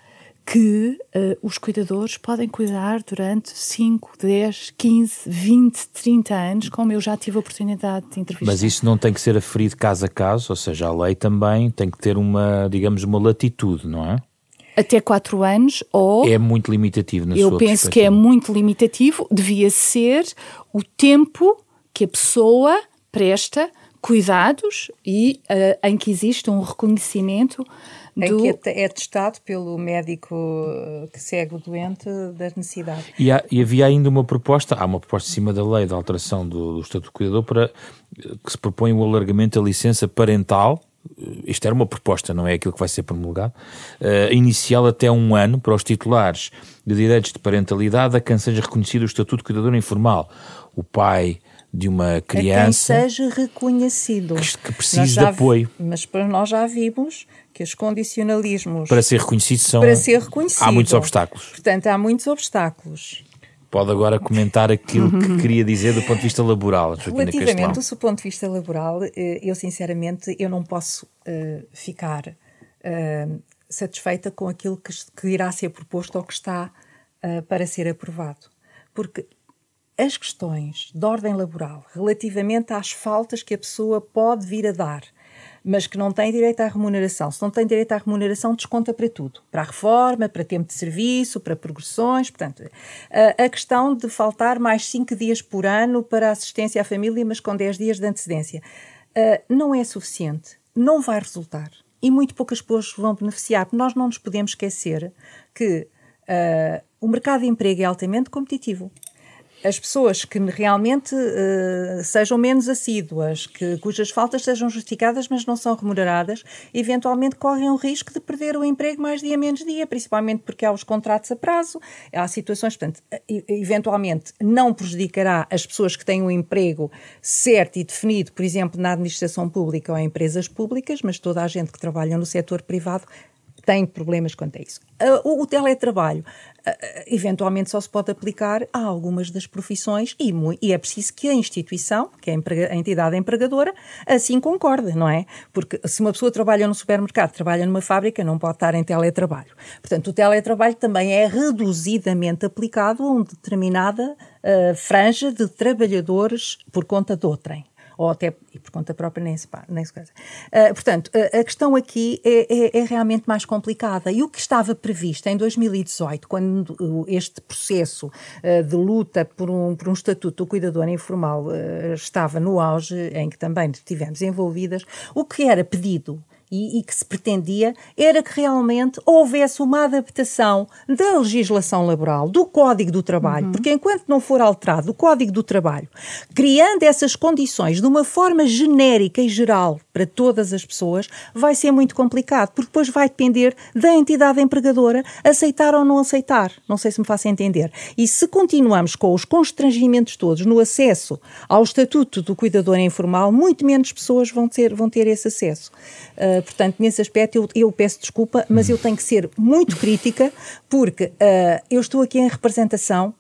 que uh, os cuidadores podem cuidar durante 5, 10, 15, 20, 30 anos, como eu já tive a oportunidade de entrevistar. Mas isso não tem que ser aferido caso a caso, ou seja, a lei também tem que ter uma, digamos, uma latitude, não é? Até 4 anos ou... É muito limitativo na Eu penso que é muito limitativo, devia ser o tempo que a pessoa presta cuidados e uh, em que existe um reconhecimento do... Em que é, é testado pelo médico eh, que segue o doente das necessidades. E, há, e, havia ainda uma proposta, há uma proposta em cima da lei de alteração do, do Estatuto do Cuidador para eh, que se propõe o alargamento da licença parental eh, isto era uma proposta, não é aquilo que vai ser promulgado, uh, inicial até um ano para os titulares de direitos de parentalidade a quem seja reconhecido o Estatuto de Cuidador Informal. O pai de uma criança. A quem seja reconhecido. Que, que precise de apoio. Mas nós já vimos que os condicionalismos. Para ser reconhecido são. Para ser reconhecido. Há muitos obstáculos. Portanto, há muitos obstáculos. Pode agora comentar aquilo que queria dizer do ponto de vista laboral. Relativamente do ponto de vista laboral, eh, eu sinceramente eu não posso uh, ficar uh, satisfeita com aquilo que, que, irá ser proposto ou que está uh, para ser aprovado. Porque as questões de ordem laboral relativamente às faltas que a pessoa pode vir a dar mas que não tem direito à remuneração. Se não tem direito à remuneração, desconta para tudo. Para a reforma, para tempo de serviço, para progressões. Portanto, a, questão de faltar mais 5 dias por ano para assistência à família, mas com 10 dias de antecedência, não é suficiente. Não vai resultar. E muito poucas pessoas vão beneficiar. Nós não nos podemos esquecer que uh, o mercado de emprego é altamente competitivo as pessoas que realmente uh, sejam menos assíduas, que, cujas faltas sejam justificadas, mas não são remuneradas, eventualmente correm o risco de perder o emprego mais dia menos dia, principalmente porque há os contratos a prazo, há situações, portanto, eventualmente não prejudicará as pessoas que têm um emprego certo e definido, por exemplo, na administração pública ou em empresas públicas, mas toda a gente que trabalha no setor privado tem problemas quanto a isso. Uh, o, o, teletrabalho uh, eventualmente só se pode aplicar a algumas das profissões e, e é preciso que a instituição, que é a, a, entidade empregadora, assim concorde, não é? Porque se uma pessoa trabalha no supermercado, trabalha numa fábrica, não pode estar em teletrabalho. Portanto, o teletrabalho também é reduzidamente aplicado a uma determinada uh, franja de trabalhadores por conta de outrem ou até e por conta própria nem se, nem se. Uh, portanto, a, a, questão aqui é, é, é, realmente mais complicada. E o que estava previsto em 2018, quando este processo uh, de luta por um, por um estatuto do cuidador informal uh, estava no auge, em que também estivemos envolvidas, o que era pedido e, e, que se pretendia era que realmente houvesse uma adaptação da legislação laboral, do Código do Trabalho, uhum. porque enquanto não for alterado o Código do Trabalho, criando essas condições de uma forma genérica e geral para todas as pessoas, vai ser muito complicado, porque depois vai depender da entidade empregadora aceitar ou não aceitar. Não sei se me faço entender. E se continuamos com os constrangimentos todos no acesso ao Estatuto do Cuidador Informal, muito menos pessoas vão ter, vão ter esse acesso. Uh, eh, portanto, nesse aspecto eu, eu, peço desculpa, mas eu tenho que ser muito crítica, porque uh, eu estou aqui em representação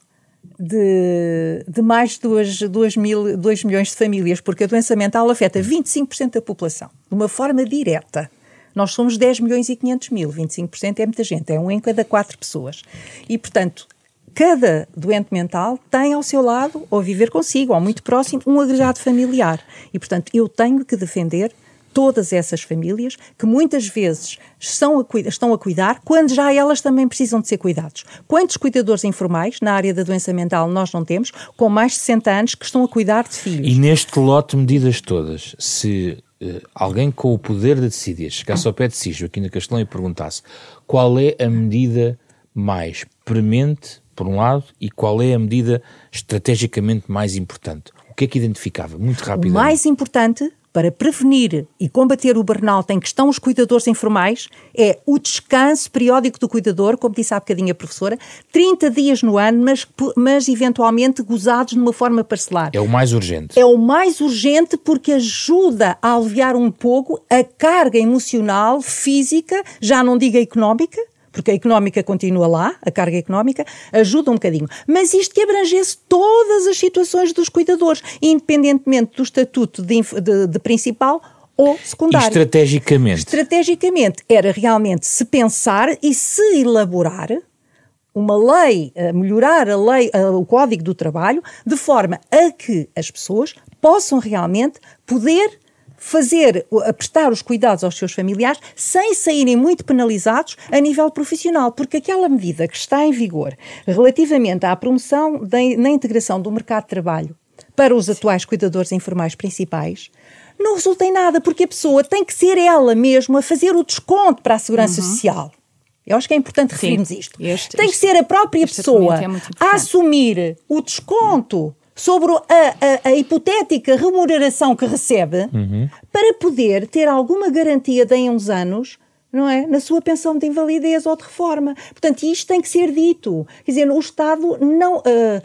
de, de mais de 2, 2, mil, 2 milhões de famílias, porque a doença mental afeta 25% da população, de uma forma direta. Nós somos 10 milhões e 500 mil, 25% é muita gente, é um em cada quatro pessoas. E, portanto, cada doente mental tem ao seu lado, ou viver consigo, ou muito próximo, um agregado familiar. E, portanto, eu tenho que defender todas essas famílias que muitas vezes estão a, estão a cuidar quando já elas também precisam de ser cuidados. Quantos cuidadores informais na área da doença mental nós não temos, com mais de 60 anos, que estão a cuidar de filhos? E neste lote de medidas todas, se uh, alguém com o poder de decidir chegasse ao pé de si, Joaquim da Castelão, e perguntasse qual é a medida mais premente, por um lado, e qual é a medida estrategicamente mais importante? O que é que identificava? Muito rapidamente. O mais importante para prevenir e combater o burnout em que estão os cuidadores informais é o descanso periódico do cuidador, como disse há bocadinho a professora, 30 dias no ano, mas, mas eventualmente gozados de uma forma parcelar. É o mais urgente. É o mais urgente porque ajuda a aliviar um pouco a carga emocional, física, já não diga económica, porque a económica continua lá, a carga económica, ajuda um bocadinho. Mas isto que abrangesse todas as situações dos cuidadores, independentemente do estatuto de, de, de principal ou secundário. E estrategicamente? Estrategicamente era realmente se pensar e se elaborar uma lei, melhorar a lei, o Código do Trabalho, de forma a que as pessoas possam realmente poder fazer, a prestar os cuidados aos seus familiares sem saírem muito penalizados a nível profissional, porque aquela medida que está em vigor relativamente à promoção da, na integração do mercado de trabalho para os atuais cuidadores informais principais não resulta em nada, porque a pessoa tem que ser ela mesma a fazer o desconto para a segurança uhum. social. Eu acho que é importante referirmos isto. Este, tem que ser a própria pessoa é a assumir o desconto sobre a, a, a, hipotética remuneração que recebe uhum. para poder ter alguma garantia de em uns anos não é? Na sua pensão de invalidez ou de reforma. Portanto, isto tem que ser dito. Quer dizer, o Estado não. Uh,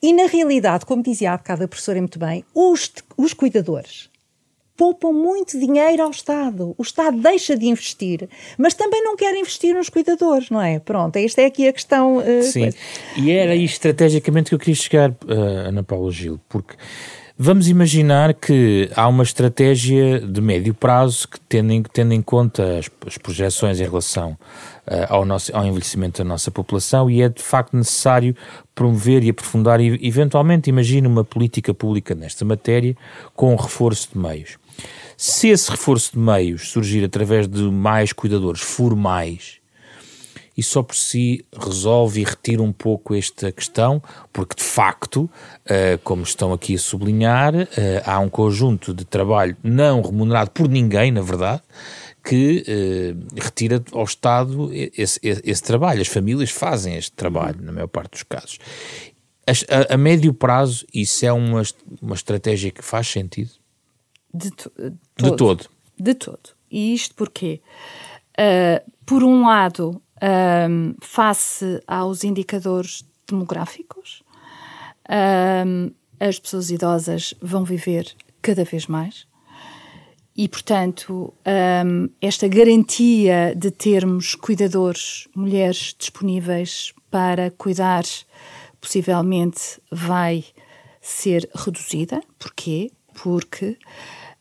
e na realidade, como dizia há bocado a professora muito bem, os, os cuidadores poupam muito dinheiro ao Estado. O Estado deixa de investir, mas também não quer investir nos cuidadores, não é? Pronto, esta é aqui a questão. Uh, Sim, coisa. e era aí estrategicamente que eu queria chegar, uh, Ana Paula Gil, porque vamos imaginar que há uma estratégia de médio prazo que tendo em, tendo em conta as, as projeções em relação uh, ao, nosso, ao envelhecimento da nossa população e é de facto necessário promover e aprofundar e eventualmente imagine uma política pública nesta matéria com um reforço de meios. Se esse reforço de meios surgir através de mais cuidadores formais, isso só por si resolve e retira um pouco esta questão, porque de facto, uh, como estão aqui a sublinhar, uh, há um conjunto de trabalho não remunerado por ninguém, na verdade, que uh, retira ao Estado esse, esse, trabalho. As famílias fazem este trabalho, na maior parte dos casos. A, a médio prazo, isso é uma, uma estratégia que faz sentido? De, to todo. de todo. De todo. E isto porquê? Uh, por um lado, um, face aos indicadores demográficos, um, as pessoas idosas vão viver cada vez mais. E, portanto, um, esta garantia de termos cuidadores, mulheres disponíveis para cuidar, possivelmente vai ser reduzida. Porquê? Porque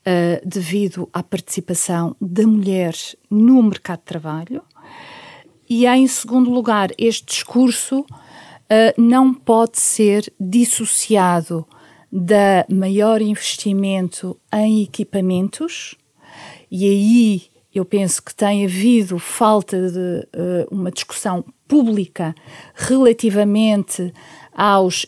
uh, devido à participação da mulher no mercado de trabalho. E, em segundo lugar, este discurso uh, não pode ser dissociado da maior investimento em equipamentos, e aí eu penso que tem havido falta de uh, uma discussão pública relativamente aos,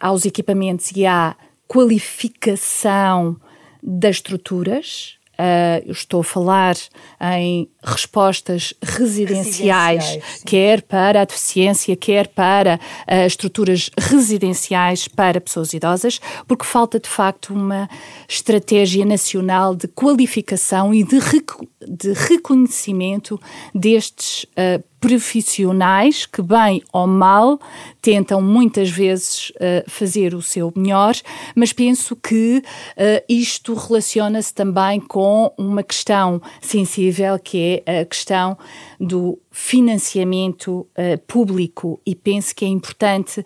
aos equipamentos e à qualificação das estruturas. Uh, eu estou a falar em respostas residenciais, residenciais quer para a deficiência, quer para uh, estruturas residenciais para pessoas idosas, porque falta de facto uma estratégia nacional de qualificação e de, rec de reconhecimento destes uh, profissionais que, bem ou mal, tentam muitas vezes uh, fazer o seu melhor, mas penso que uh, isto relaciona-se também com uma questão sensível que é a questão do financiamento uh, público e penso que é importante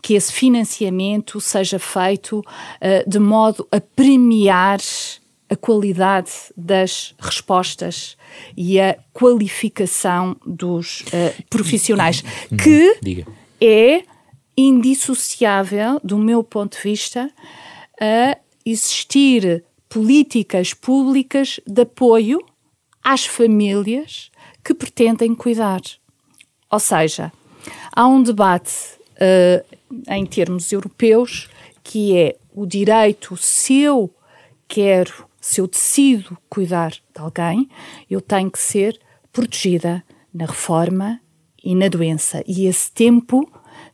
que esse financiamento seja feito de modo a premiar a qualidade das respostas e a qualificação dos uh, profissionais, que Diga. é indissociável, do meu ponto de vista, a existir políticas públicas de apoio às famílias que pretendem cuidar. Ou seja, há um debate uh, em termos europeus que é o direito, se eu quero, se eu decido cuidar de alguém, eu tenho que ser protegida na reforma e na doença. E esse tempo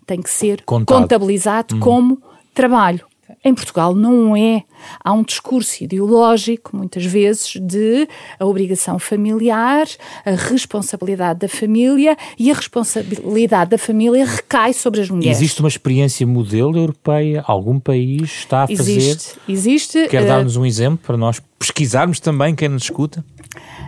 tem que ser Contado. contabilizado hum. como trabalho. Em Portugal não é. Há um discurso ideológico, muitas vezes, de a obrigação familiar, a responsabilidade da família e a responsabilidade da família recai sobre as mulheres. Existe uma experiência modelo europeia? Algum país está a fazer? Existe. Existe Quer uh, dar-nos um exemplo para nós pesquisarmos também quem nos escuta?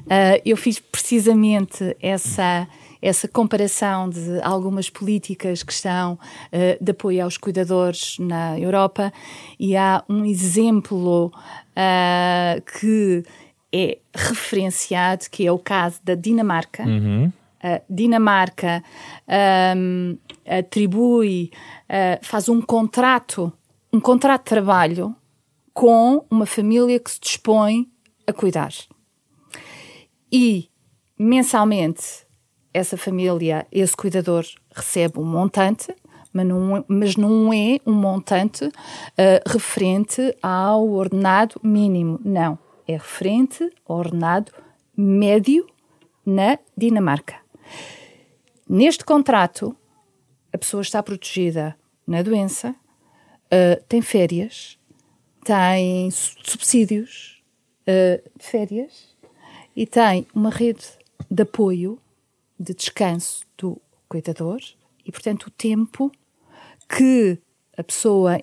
Uh, eu fiz precisamente essa essa comparação de algumas políticas que estão uh, de apoio aos cuidadores na Europa e há um exemplo uh, que é referenciado, que é o caso da Dinamarca. Uhum. A Dinamarca um, atribui, uh, faz um contrato, um contrato de trabalho com uma família que se dispõe a cuidar. E mensalmente essa família, esse cuidador recebe um montante, mas não, mas não é um montante uh, referente ao ordenado mínimo. Não. É referente ao ordenado médio na Dinamarca. Neste contrato, a pessoa está protegida na doença, uh, tem férias, tem subsídios uh, de férias e tem uma rede de apoio de descanso do cuidador e, portanto, o tempo que a pessoa,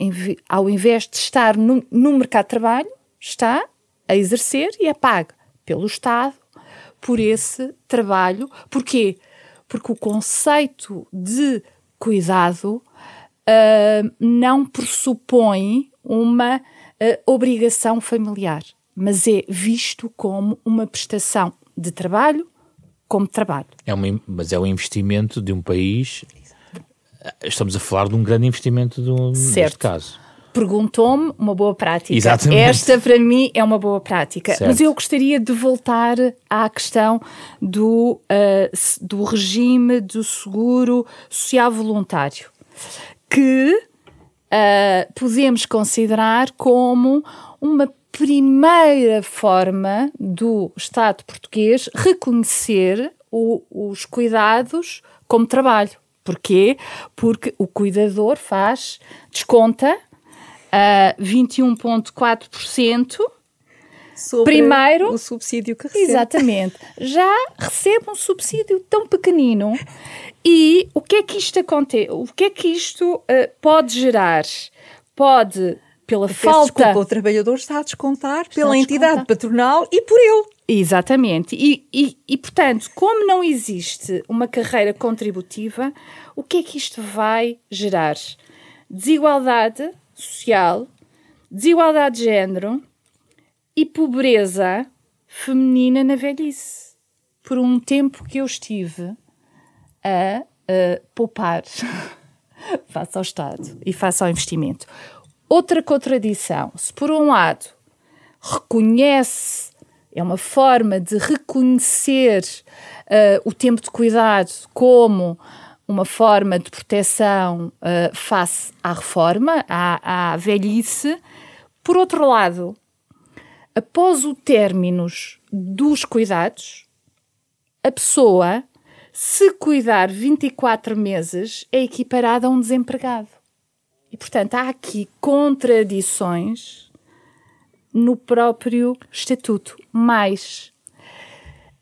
ao invés de estar no, no mercado de trabalho, está a exercer e é paga pelo Estado por esse trabalho. Porquê? Porque o conceito de cuidado uh, não pressupõe uma uh, obrigação familiar, mas é visto como uma prestação de trabalho como trabalho. É uma, mas é um investimento de um país. Estamos a falar de um grande investimento do, certo. neste caso. Perguntou-me uma boa prática. Exatamente. Esta, para mim, é uma boa prática. Certo. Mas eu gostaria de voltar à questão do, uh, do regime do seguro social voluntário, que uh, podemos considerar como uma primeira forma do Estado português reconhecer o, os cuidados como trabalho. Porquê? Porque o cuidador faz, desconta uh, 21,4% Sobre primeiro o subsídio que recebe. Exatamente. Já recebe um subsídio tão pequenino. E o que é que isto acontece? O que é que isto uh, pode gerar? Pode pela falta. Desculpa, o trabalhador está a descontar está pela a descontar. entidade patronal e por ele. Exatamente. E, e, e, portanto, como não existe uma carreira contributiva, o que é que isto vai gerar? Desigualdade social, desigualdade de género e pobreza feminina na velhice. Por um tempo que eu estive a, a poupar face ao Estado e face ao investimento. Outra contradição, se por um lado reconhece, é uma forma de reconhecer uh, o tempo de cuidado como uma forma de proteção uh, face à reforma, à, à velhice, por outro lado, após o término dos cuidados, a pessoa, se cuidar 24 meses, é equiparada a um desempregado. E, portanto, há aqui contradições no próprio estatuto. Mais,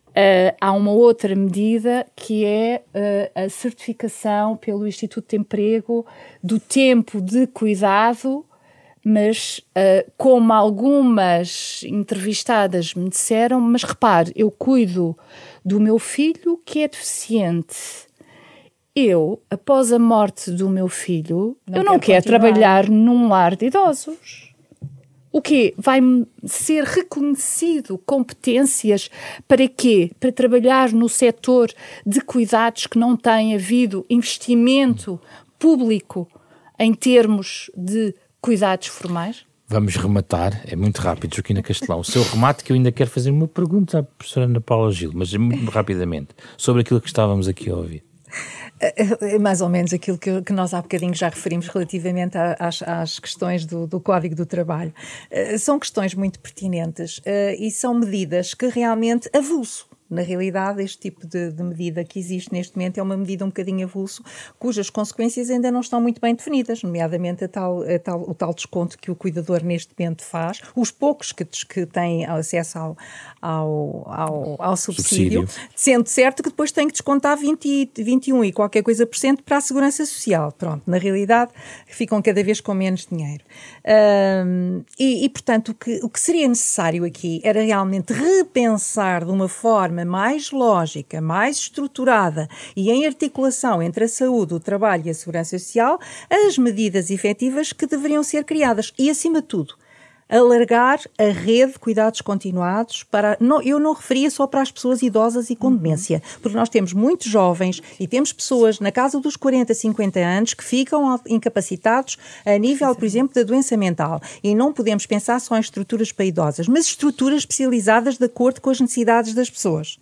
uh, há uma outra medida que é uh, a certificação pelo Instituto de Emprego do tempo de cuidado, mas uh, como algumas entrevistadas me disseram, mas repare, eu cuido do meu filho que é deficiente eu, após a morte do meu filho, não eu não quero trabalhar num lar de idosos. O quê? Vai-me ser reconhecido competências para quê? Para trabalhar no setor de cuidados que não tem havido investimento público em termos de cuidados formais? Vamos rematar, é muito rápido, Joaquina Castelão. O seu remate, que eu ainda quero fazer uma pergunta à professora Ana Paula Gil, mas muito rapidamente, sobre aquilo que estávamos aqui a ouvir. É, é mais ou menos aquilo que, que, nós há bocadinho já referimos relativamente às, às questões do, do, Código do Trabalho. Uh, são questões muito pertinentes uh, e são medidas que realmente avulso na realidade, este tipo de, de, medida que existe neste momento é uma medida um bocadinho avulso, cujas consequências ainda não estão muito bem definidas, nomeadamente a tal, a tal, o tal desconto que o cuidador neste momento faz, os poucos que, que têm acesso ao, ao, ao, ao subsídio, subsídio, sendo certo que depois tem que descontar 20, 21 e qualquer coisa por cento para a segurança social. Pronto, na realidade ficam cada vez com menos dinheiro. E, e, portanto, o que, o que seria necessário aqui era realmente repensar de uma forma forma mais lógica, mais estruturada e em articulação entre a saúde, o trabalho e a segurança social, as medidas efetivas que deveriam ser criadas. E, acima de tudo, alargar a rede de cuidados continuados para. Não, eu não referia só para as pessoas idosas e com uhum. demência, porque nós temos muitos jovens e temos pessoas na casa dos 40, 50 anos que ficam incapacitados a nível, por exemplo, da doença mental. E não podemos pensar só em estruturas para idosas, mas estruturas especializadas de acordo com as necessidades das pessoas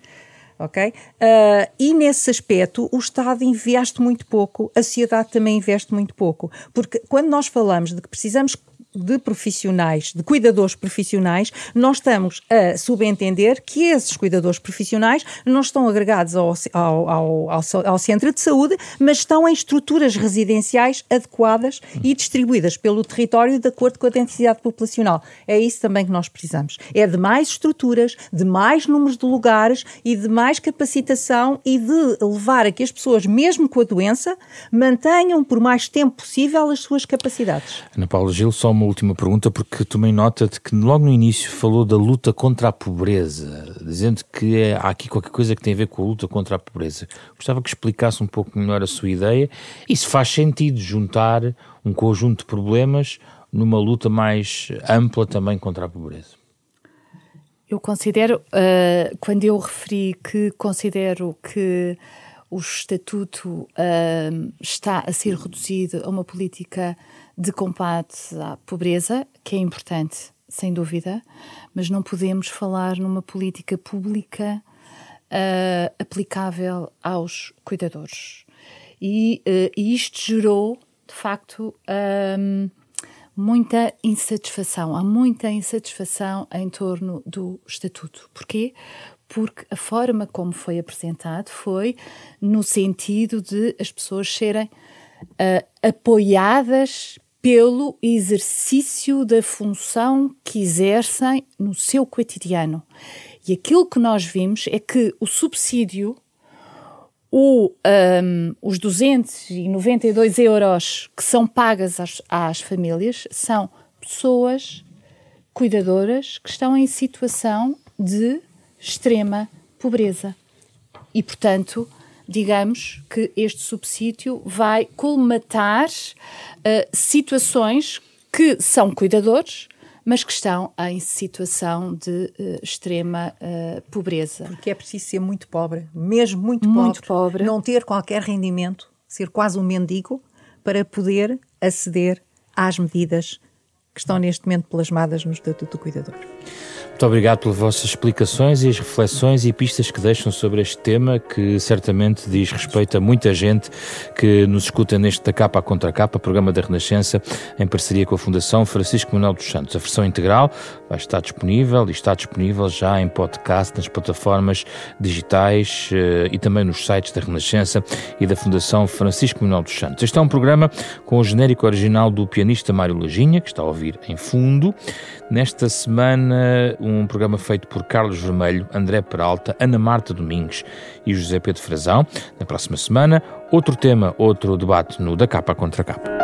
ok? Uh, e nesse aspecto o Estado investe muito pouco, a sociedade também investe muito pouco, porque quando nós falamos de que precisamos de profissionais, de cuidadores profissionais, nós estamos a subentender que esses cuidadores profissionais não estão agregados ao, ao, ao, ao, centro de saúde, mas estão em estruturas residenciais adequadas e distribuídas pelo território de acordo com a densidade populacional. É isso também que nós precisamos. É de mais estruturas, de mais números de lugares e de mais capacitação e de levar a que as pessoas, mesmo com a doença, mantenham por mais tempo possível as suas capacidades. Ana Paula Gil, só uma última pergunta, porque tomei nota de que logo no início falou da luta contra a pobreza, dizendo que é, há aqui qualquer coisa que tem a ver com a luta contra a pobreza. Gostava que explicasse um pouco melhor a sua ideia e se faz sentido juntar um conjunto de problemas numa luta mais ampla também contra a pobreza. Eu considero, uh, quando eu referi que considero que o estatuto uh, está a ser reduzido a uma política de combate à pobreza, que é importante, sem dúvida, mas não podemos falar numa política pública uh, aplicável aos cuidadores. E, uh, e, isto gerou, de facto, um, muita insatisfação. Há muita insatisfação em torno do estatuto. Porquê? Porque a forma como foi apresentado foi no sentido de as pessoas serem uh, apoiadas pelo exercício da função que exercem no seu cotidiano. E aquilo que nós vimos é que o subsídio, o, um, os 292 euros que são pagas às, às famílias, são pessoas cuidadoras que estão em situação de extrema pobreza. E, portanto, digamos que este subsídio vai colmatar uh, situações que são cuidadores, mas que estão em situação de uh, extrema uh, pobreza. Porque é preciso ser muito pobre, mesmo muito, muito pobre, pobre, não ter qualquer rendimento, ser quase um mendigo, para poder aceder às medidas que estão neste momento plasmadas no Estatuto do Cuidador. Muito obrigado pelas vossas explicações e as reflexões e pistas que deixam sobre este tema, que certamente diz respeito a muita gente que nos escuta neste da capa à contra capa, programa da Renascença, em parceria com a Fundação Francisco Manuel dos Santos. A versão integral vai estar disponível e está disponível já em podcast nas plataformas digitais eh, e também nos sites da Renascença e da Fundação Francisco Manuel dos Santos. Este é um programa com o genérico original do pianista Mário Lajinha, que está a ouvir em fundo. Nesta semana, um programa feito por Carlos Vermelho, André Peralta, Ana Marta Domingues e José Pedro Frazão. Na próxima semana, outro tema, outro debate no Da Capa contra Capa.